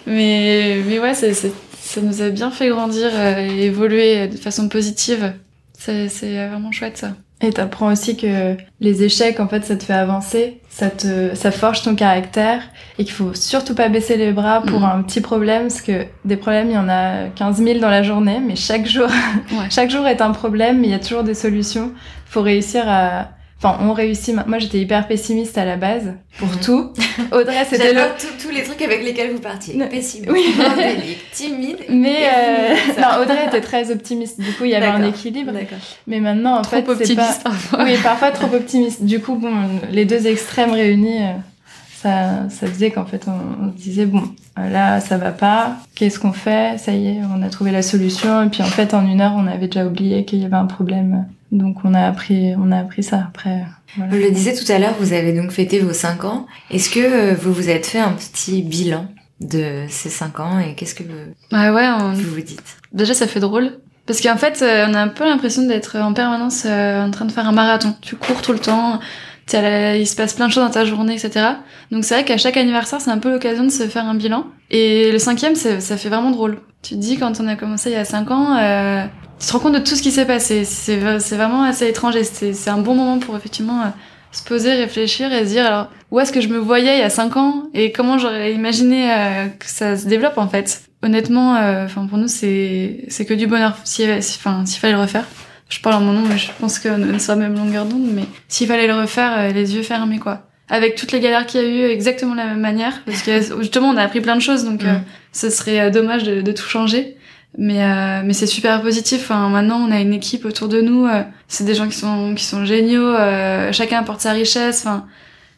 mais mais ouais, ça nous a bien fait grandir euh, et évoluer de façon positive. C'est vraiment chouette ça. Et t'apprends aussi que les échecs, en fait, ça te fait avancer, ça te, ça forge ton caractère, et qu'il faut surtout pas baisser les bras pour Mhm. un petit problème, parce que des problèmes, il y en a 15 000 dans la journée, mais chaque jour, Ouais. chaque jour est un problème, mais il y a toujours des solutions. Faut réussir à, enfin, on réussit. Moi, j'étais hyper pessimiste à la base, pour Mhm. tout. Audrey, c'était le, J'adore tous- tous les trucs avec lesquels vous partiez. Non. Pessimiste, Oui. timide. mais, euh, non, Audrey était très optimiste. Du coup, il y avait un équilibre. D'accord. Mais maintenant, en Trop fait, c'est pas, parfois. Oui, parfois trop optimiste. Du coup, bon, les deux extrêmes réunis, euh, ça, ça faisait qu'en fait, on, on se disait, bon, euh, là, ça va pas. Qu'est-ce qu'on fait? Ça y est, on a trouvé la solution. Et puis, en fait, en une heure, on avait déjà oublié qu'il y avait un problème. Donc, on a appris, on a appris ça après. Voilà. Je le disais tout à l'heure, vous avez donc fêté vos 5 ans. Est-ce que euh, vous vous êtes fait un petit bilan de ces 5 ans et qu'est-ce que vous ouais, on- vous, vous dites? Déjà ça fait drôle. Parce qu'en fait, euh, on a un peu l'impression d'être en permanence en train de faire un marathon. Tu cours tout le temps, il se passe plein de choses dans ta journée, etc. Donc c'est vrai qu'à chaque anniversaire, c'est un peu l'occasion de se faire un bilan. Et le cinquième, ça fait vraiment drôle. Tu te dis, quand on a commencé il y a cinq ans, euh, tu te rends compte de tout ce qui s'est passé. C'est vraiment assez étrange et c'est un bon moment pour effectivement euh, se poser, réfléchir et se dire alors où est-ce que je me voyais il y a cinq ans et comment j'aurais imaginé euh, que ça se développe en fait. Honnêtement, euh, enfin pour nous c'est que du bonheur. S'il si- fallait le refaire, je parle en mon nom mais je pense qu'on la même longueur d'onde. Mais s'il fallait le refaire, euh, les yeux fermés quoi. Avec toutes les galères qu'il y a eu, exactement de la même manière, parce que justement on a appris plein de choses, donc euh, Mm. ce serait euh, dommage de, de tout changer. Mais euh, mais c'est super positif. Enfin, maintenant, on a une équipe autour de nous. euh, c'est des gens qui sont qui sont géniaux. euh, chacun apporte sa richesse. Enfin,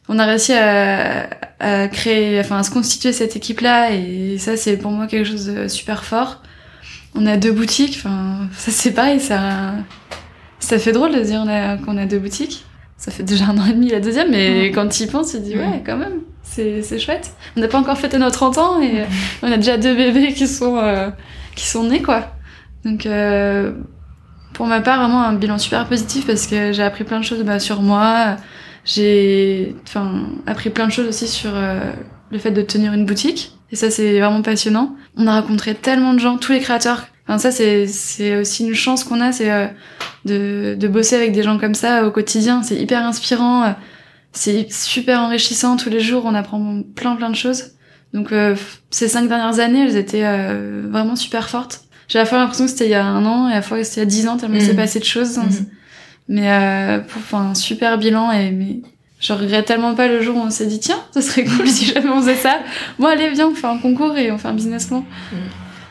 on a réussi à, à créer, enfin, à se constituer cette équipe-là. Et ça, c'est pour moi quelque chose de super fort. On a deux boutiques. Enfin, ça c'est pareil. Ça ça fait drôle de dire a- qu'on a deux boutiques. Ça fait déjà un an et demi la deuxième, mais quand tu y penses, tu te dis ouais, quand même, c'est chouette. On n'a pas encore fêté nos 30 ans et on a déjà deux bébés qui sont euh, qui sont nés quoi. Donc euh, pour ma part vraiment un bilan super positif parce que j'ai appris plein de choses bah, sur moi. J'ai enfin appris plein de choses aussi sur euh, le fait de tenir une boutique et ça c'est vraiment passionnant. On a rencontré tellement de gens, tous les créateurs. Enfin ça c'est c'est aussi une chance qu'on a, c'est euh, de de bosser avec des gens comme ça au quotidien. C'est hyper inspirant. euh, C'est super enrichissant tous les jours. On apprend plein plein de choses. Donc euh, ces cinq dernières années, elles étaient euh, vraiment super fortes. J'ai à la fois l'impression que c'était il y a un an et à la fois que c'était il y a dix ans tellement il Mhm. s'est passé de choses. Mhm. Mais euh, pour, enfin, un super bilan et mais je regrette tellement pas le jour où on s'est dit tiens, ce serait cool si jamais on faisait ça. Bon allez viens, on fait un concours et on fait un business plan.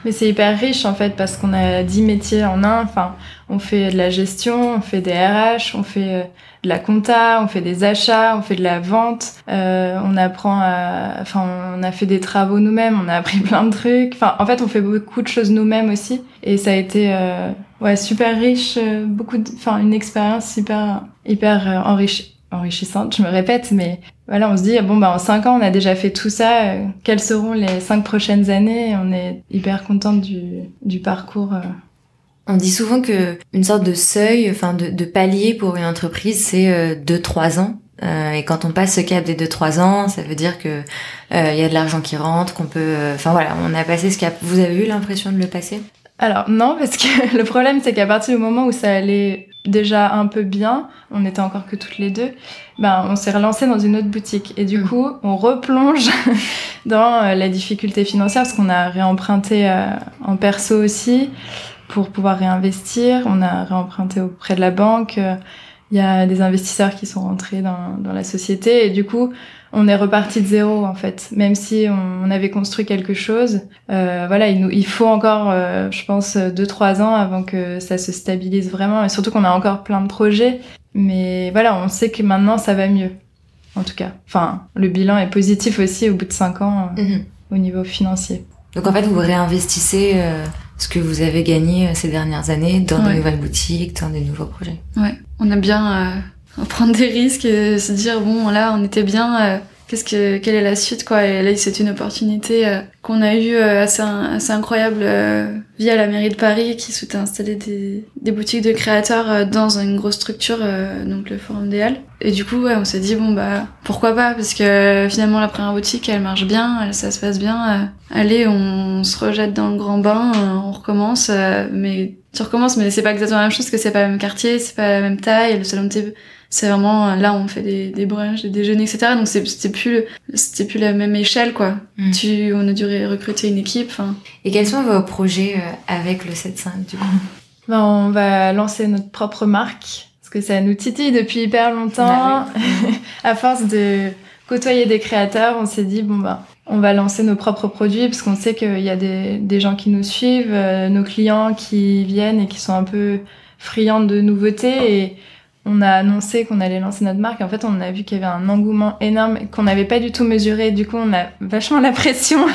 Mais c'est hyper riche en fait parce qu'on a 10 métiers en un. Enfin, on fait de la gestion, on fait des RH, on fait euh, de la compta, on fait des achats, on fait de la vente. Euh, on apprend à, enfin, on a fait des travaux nous-mêmes, on a appris plein de trucs. Enfin, en fait, on fait beaucoup de choses nous-mêmes aussi. Et ça a été, euh, ouais, super riche, euh, beaucoup, de- enfin, une expérience hyper, hyper euh, enrichi- enrichissante. Je me répète, mais voilà, on se dit bon bah en cinq ans on a déjà fait tout ça. euh, quelles seront les cinq prochaines années? On est hyper contente du, parcours. euh. On dit souvent que une sorte de seuil, enfin de, palier pour une entreprise, c'est 2-3 ans. Euh, et quand on passe ce cap des 2-3 ans, ça veut dire que il y a de l'argent qui rentre, qu'on peut. Enfin voilà, on a passé ce cap. Vous avez eu l'impression de le passer? Alors non, parce que le problème c'est qu'à partir du moment où ça allait déjà un peu bien, on était encore que toutes les deux, ben on s'est relancé dans une autre boutique et du Mm. coup on replonge dans euh, la difficulté financière parce qu'on a réemprunté euh, en perso aussi pour pouvoir réinvestir, on a réemprunté auprès de la banque. euh, Il y a des investisseurs qui sont rentrés dans, dans la société et du coup, on est reparti de zéro en fait. Même si on, on avait construit quelque chose, euh, voilà, il, nous, il faut encore, euh, je pense, deux trois ans avant que ça se stabilise vraiment. Et surtout qu'on a encore plein de projets. Mais voilà, on sait que maintenant ça va mieux. En tout cas, enfin, le bilan est positif aussi au bout de cinq ans euh, au niveau financier. Donc en fait, vous réinvestissez euh, ce que vous avez gagné ces dernières années dans Ouais. de nouvelles boutiques, dans des nouveaux projets. Ouais, on aime bien. euh, prendre des risques et se dire bon là on était bien qu'est-ce que quelle est la suite quoi. Et là c'est une opportunité euh, qu'on a eu euh, assez, assez incroyable euh, via la mairie de Paris qui souhaitait installer des, des boutiques de créateurs dans une grosse structure donc le Forum des Halles. Et du coup ouais, on s'est dit bon bah pourquoi pas parce que finalement la première boutique elle marche bien elle, ça se passe bien allez on, se rejette dans le grand bain on recommence mais tu recommences mais c'est pas exactement la même chose que c'est pas le même quartier c'est pas la même taille le salon de c'est vraiment là on fait des, des brunchs, des déjeuners, etc. Donc c'était plus c'était plus la même échelle quoi. Mm. Tu on a dû recruter une équipe. Et quels sont vos projets euh, avec le 7.5 du coup? Ben, on va lancer notre propre marque parce que ça nous titille depuis hyper longtemps. Bah à force de côtoyer des créateurs, on s'est dit bon bah on va lancer nos propres produits parce qu'on sait qu'il y a des, des gens qui nous suivent, euh, nos clients qui viennent et qui sont un peu friands de nouveautés et on a annoncé qu'on allait lancer notre marque. En fait, on a vu qu'il y avait un engouement énorme qu'on n'avait pas du tout mesuré. Du coup, on a vachement la pression.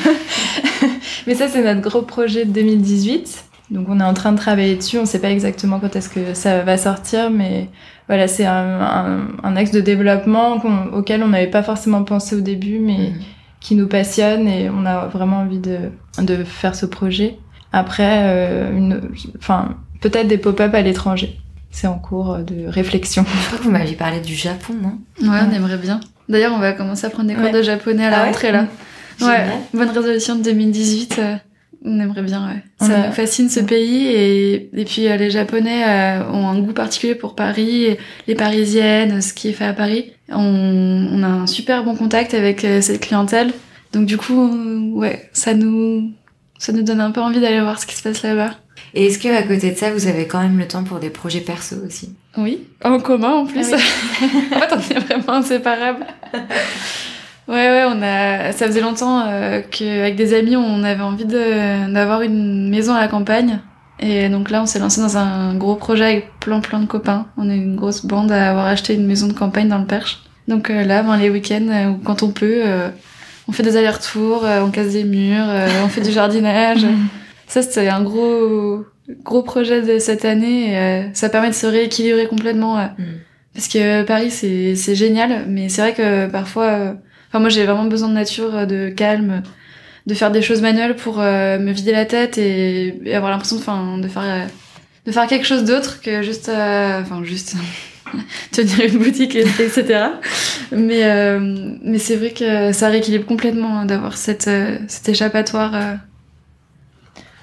Mais ça, c'est notre gros projet de 2018. Donc, on est en train de travailler dessus. On ne sait pas exactement quand est-ce que ça va sortir, mais voilà, c'est un, axe de développement auquel on n'avait pas forcément pensé au début, mais mhm. qui nous passionne et on a vraiment envie de, de faire ce projet. Après, euh, une, enfin, peut-être des pop-up à l'étranger c'est en cours de réflexion. Je crois que vous m'aviez parlé du Japon, non? Ouais, on aimerait bien. D'ailleurs, on va commencer à prendre des cours de japonais à la ah rentrée, là. Ouais, bonne résolution de 2018. Euh, on aimerait bien, ouais. Ça nous fascine ce pays et, et puis euh, les Japonais euh, ont un goût particulier pour Paris, les Parisiennes, ce qui est fait à Paris. On, on a un super bon contact avec cette clientèle. Donc du coup, ouais, ça nous, ça nous donne un peu envie d'aller voir ce qui se passe là-bas. Et est-ce que à côté de ça, vous avez quand même le temps pour des projets perso aussi? Oui, en commun en plus. Ah en fait, on est vraiment inséparables. Ouais, ouais, on a. Ça faisait longtemps euh, qu'avec des amis, on avait envie d'avoir une maison à la campagne. Et donc là, on s'est lancé dans un gros projet avec plein plein de copains. On est une grosse bande à avoir acheté une maison de campagne dans le Perche. Donc euh, là, ben, les week-ends, euh, quand on peut, on fait des allers-retours, on casse des murs, on fait du jardinage. Ça, c'était un gros, gros projet de cette année. Euh, ça permet de se rééquilibrer complètement. Euh, mm. Parce que Paris, c'est, c'est génial, mais c'est vrai que parfois, euh, enfin, moi, j'ai vraiment besoin de nature, de calme, de faire des choses manuelles pour me vider la tête et, avoir l'impression, enfin, de faire, de faire quelque chose d'autre que juste, enfin, juste tenir une boutique, etc. mais, mais c'est vrai que ça rééquilibre complètement hein, d'avoir cette, cet échappatoire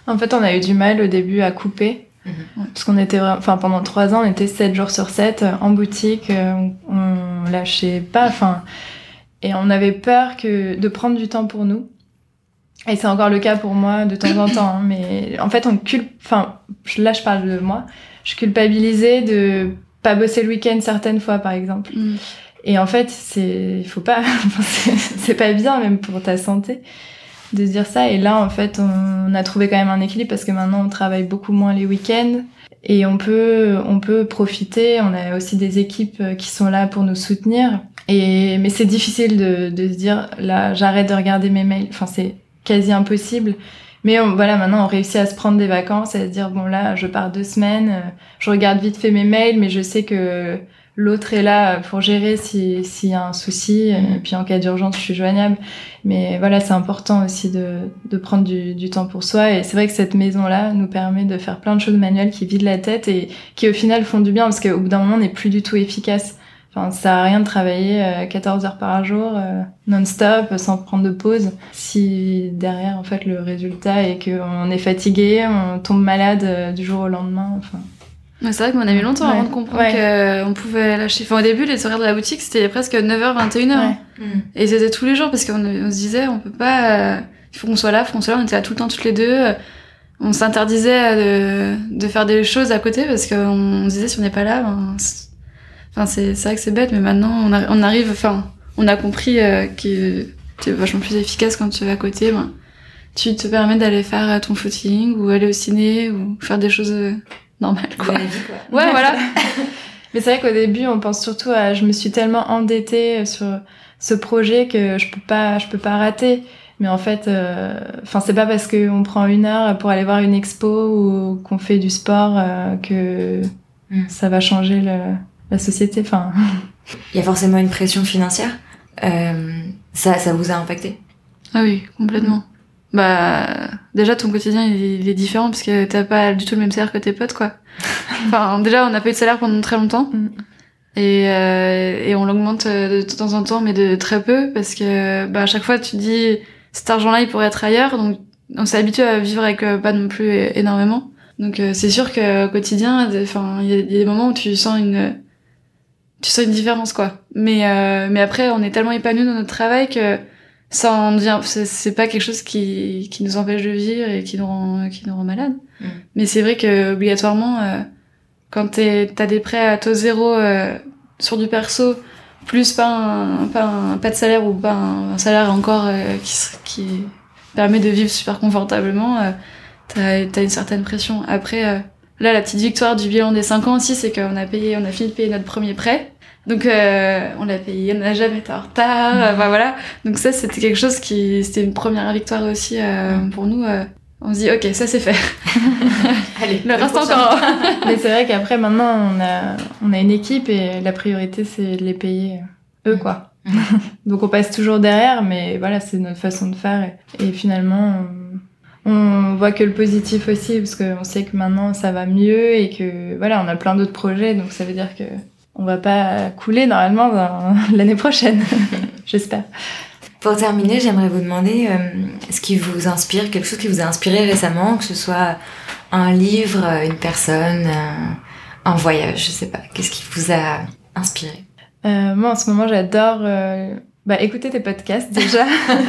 en fait, on a eu du mal au début à couper. Mhm. Parce qu'on était, enfin, pendant trois ans, on était 7 jours sur 7 euh, en boutique, euh, on, lâchait pas, enfin, et on avait peur que de prendre du temps pour nous. Et c'est encore le cas pour moi de temps en temps, hein, mais en fait, on culpe, enfin, là, je parle de moi, je culpabilisais de pas bosser le week-end certaines fois, par exemple. Mhm. Et en fait, c'est, il faut pas, c'est pas bien même pour ta santé de se dire ça. Et là, en fait, on a trouvé quand même un équilibre parce que maintenant, on travaille beaucoup moins les week-ends et on peut, on peut profiter. On a aussi des équipes qui sont là pour nous soutenir. Et, mais c'est difficile de, de se dire, là, j'arrête de regarder mes mails. Enfin, c'est quasi impossible. Mais voilà, maintenant, on réussit à se prendre des vacances et à se dire, bon, là, je pars deux semaines, je regarde vite fait mes mails, mais je sais que l'autre est là pour gérer s'il y a un souci, et mm. puis en cas d'urgence, je suis joignable. Mais voilà, c'est important aussi de, de prendre du, du, temps pour soi. Et c'est vrai que cette maison-là nous permet de faire plein de choses manuelles qui vident la tête et qui au final font du bien parce qu'au bout d'un moment, on n'est plus du tout efficace. Enfin, ça sert à rien de travailler 14 euh, heures par jour, euh, non-stop, sans prendre de pause, si derrière, en fait, le résultat est qu'on est fatigué, on tombe malade euh, du jour au lendemain. Enfin, c'est vrai qu'on a mis longtemps avant de comprendre qu'on pouvait lâcher. Enfin, au début, les horaires de la boutique, c'était presque 9h, 21h. Mm. Et c'était tous les jours parce qu'on on se disait, on peut pas, euh, il faut qu'on soit là, il faut qu'on soit là. On était là tout le temps, toutes les deux. On s'interdisait de, de faire des choses à côté parce qu'on disait, si on n'est pas là, ben, enfin, c'est, c'est vrai que c'est bête, mais maintenant, on, on arrive, enfin, on a compris euh, que tu es vachement plus efficace quand tu es à côté. Ben, tu te permets d'aller faire ton footing ou aller au ciné ou faire des choses euh, normal quoi. Ouais, voilà. Mais c'est vrai qu'au début, on pense surtout à je me suis tellement endettée sur ce projet que je peux pas je peux pas rater. Mais en fait, euh, enfin c'est pas parce qu'on prend une heure pour aller voir une expo ou qu'on fait du sport euh, que mm. ça va changer le, la société. Enfin, il y a forcément une pression financière. Euh, ça, ça vous a impacté? Ah oui, complètement. Bah, déjà, ton quotidien, il, est différent parce que t'as pas du tout le même salaire que tes potes, quoi. enfin, déjà, on n'a pas eu de salaire pendant très longtemps. Mm. Et, euh, et on l'augmente de temps en temps, mais de très peu, parce que bah, à chaque fois, tu te dis, cet argent-là, il pourrait être ailleurs, donc on s'est habitué à vivre avec euh, pas non plus énormément. Donc euh, c'est sûr qu'au quotidien, enfin, il y, a des moments où tu sens une, tu sens une différence, quoi. Mais euh, mais après, on est tellement épanoui dans notre travail que ça en devient, c'est pas quelque chose qui qui nous empêche de vivre et qui nous rend qui nous rend malade. Mm. Mais c'est vrai que obligatoirement, euh, quand t'as des prêts à taux zéro sur du perso, plus pas un, pas un, pas de salaire ou pas un, salaire encore qui qui permet de vivre super confortablement, euh, t'as as une certaine pression. Après, euh, là, la petite victoire du bilan des 5 ans aussi, c'est qu'on a payé, on a fini de payer notre premier prêt. Donc euh, on l'a payé, on n'a jamais été en retard, mmh. enfin voilà. Donc ça c'était quelque chose qui, c'était une première victoire aussi mmh. pour nous. on se dit ok ça c'est fait. Allez, le reste encore. Mais c'est vrai qu'après maintenant on a, on a une équipe et la priorité c'est de les payer eux mmh. quoi. Donc on passe toujours derrière, mais voilà, c'est notre façon de faire. Et, finalement, on, voit que le positif aussi, parce qu'on sait que maintenant ça va mieux et que voilà, on a plein d'autres projets, donc ça veut dire que on va pas couler normalement l'année prochaine, j'espère. Pour terminer, j'aimerais vous demander euh, ce qui vous inspire, quelque chose qui vous a inspiré récemment, que ce soit un livre, une personne, un voyage, je sais pas. Qu'est-ce qui vous a inspiré? Euh, moi, en ce moment, j'adore euh, bah, écouter tes podcasts déjà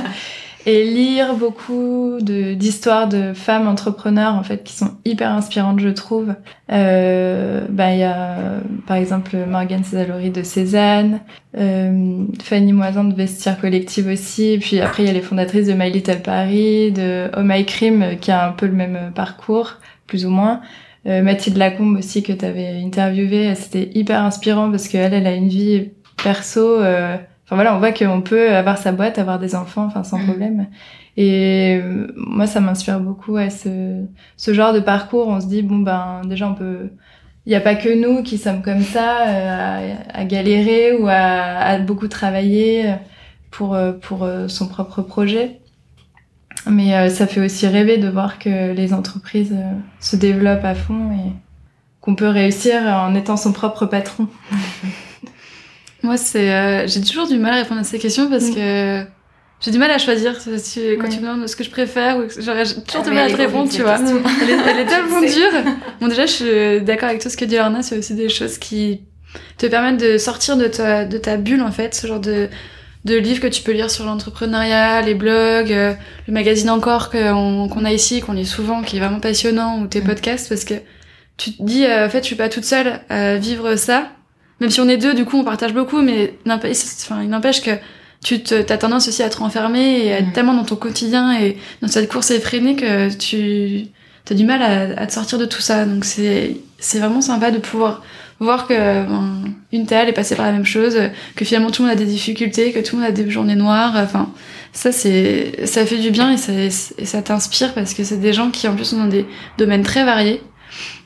et lire beaucoup d'histoires de, femmes entrepreneurs en fait qui sont hyper inspirantes, je trouve. Euh, bah, il y a par exemple Morgane Césalori de Cézanne, euh, Fanny Moisan de Vestiaire Collective aussi, et puis après il y a les fondatrices de My Little Paris, de Oh My Crime qui a un peu le même parcours, plus ou moins. Euh, Mathilde Lacombe aussi que tu avais interviewé, c'était hyper inspirant parce qu'elle, elle a une vie perso. Euh, enfin voilà, on voit qu'on peut avoir sa boîte, avoir des enfants, enfin sans mm. problème. Et euh, moi, ça m'inspire beaucoup à ce, ce genre de parcours. On se dit bon ben déjà on peut. Il n'y a pas que nous qui sommes comme ça, à, à, galérer ou à, à, beaucoup travailler pour pour son propre projet. Mais euh, ça fait aussi rêver de voir que les entreprises euh, se développent à fond et qu'on peut réussir en étant son propre patron. Moi, c'est, euh, j'ai toujours du mal à répondre à ces questions parce mm. que j'ai du mal à choisir quand tu me demandes ce que je préfère ou j'aurais toujours du mal à te répondre, tu vois. Elle est, elle est tellement dure. Bon, déjà, je suis d'accord avec tout ce que dit Arna, c'est aussi des choses qui te permettent de sortir de ta, de ta bulle, en fait, ce genre de, de livres que tu peux lire sur l'entrepreneuriat, les blogs, euh, le magazine encore qu'on a ici, qu'on lit souvent, qui est vraiment passionnant, ou tes mm. podcasts, parce que tu te dis, euh, en fait, je suis pas toute seule à vivre ça. Même si on est deux, du coup, on partage beaucoup, mais enfin, il n'empêche que tu te, as tendance aussi à te renfermer et à être mm. tellement dans ton quotidien et dans cette course effrénée que tu as du mal à, à te sortir de tout ça. Donc c'est, c'est vraiment sympa de pouvoir voir que une telle est passée par la même chose, que finalement tout le monde a des difficultés, que tout le monde a des journées noires. Enfin, ça c'est ça fait du bien et ça, et ça t'inspire parce que c'est des gens qui en plus sont dans des domaines très variés.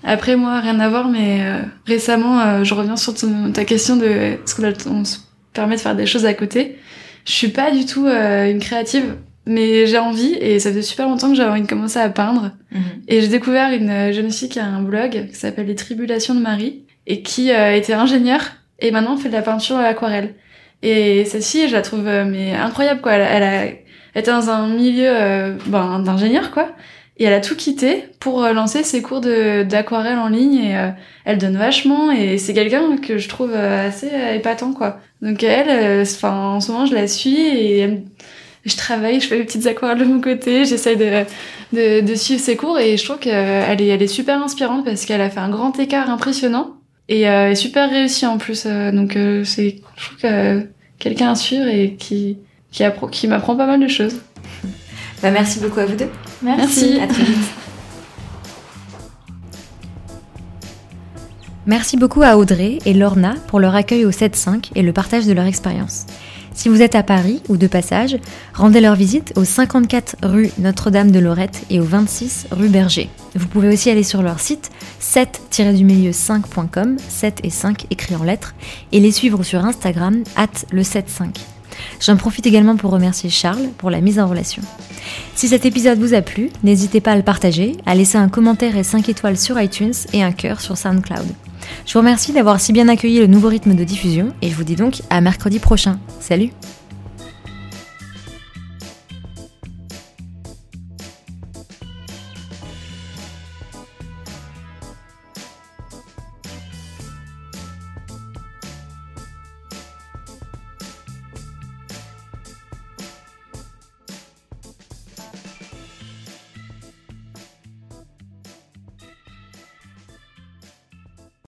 Après moi rien à voir, mais euh, récemment euh, je reviens sur ta question de ce qu'on se permet de faire des choses à côté. Je suis pas du tout euh, une créative mais j'ai envie et ça fait super longtemps que j'avais envie de commencer à peindre mhm. et j'ai découvert une jeune fille qui a un blog qui s'appelle les tribulations de Marie et qui était ingénieure et maintenant fait de la peinture à aquarelle. Et cette fille, je la trouve mais incroyable quoi. Elle, elle, a, était dans un milieu ben, d'ingénieur quoi. Et elle a tout quitté pour lancer ses cours d'aquarelle en ligne et elle donne vachement et c'est quelqu'un que je trouve assez épatant quoi. Donc elle, en ce moment je la suis et je travaille, je fais les petites aquarelles de mon côté, j'essaie de, de, suivre ses cours et je trouve qu'elle est, super inspirante parce qu'elle a fait un grand écart impressionnant et euh, super réussi en plus. Euh, donc euh, c'est, je trouve que quelqu'un à suivre et qui qui, qui m'apprend pas mal de choses. Bah, merci beaucoup à vous deux. Merci. À très vite. Merci beaucoup à Audrey et Lorna pour leur accueil au 7-5 et le partage de leur expérience. Si vous êtes à Paris ou de passage, rendez leur visite au 54 rue Notre-Dame de Lorette et au 26 rue Berger. Vous pouvez aussi aller sur leur site 7-5.com, 7 et 5 écrit en lettres, et les suivre sur Instagram, at le 75. J'en profite également pour remercier Charles pour la mise en relation. Si cet épisode vous a plu, n'hésitez pas à le partager, à laisser un commentaire et 5 étoiles sur iTunes et un cœur sur SoundCloud. Je vous remercie d'avoir si bien accueilli le nouveau rythme de diffusion et je vous dis donc à mercredi prochain. Salut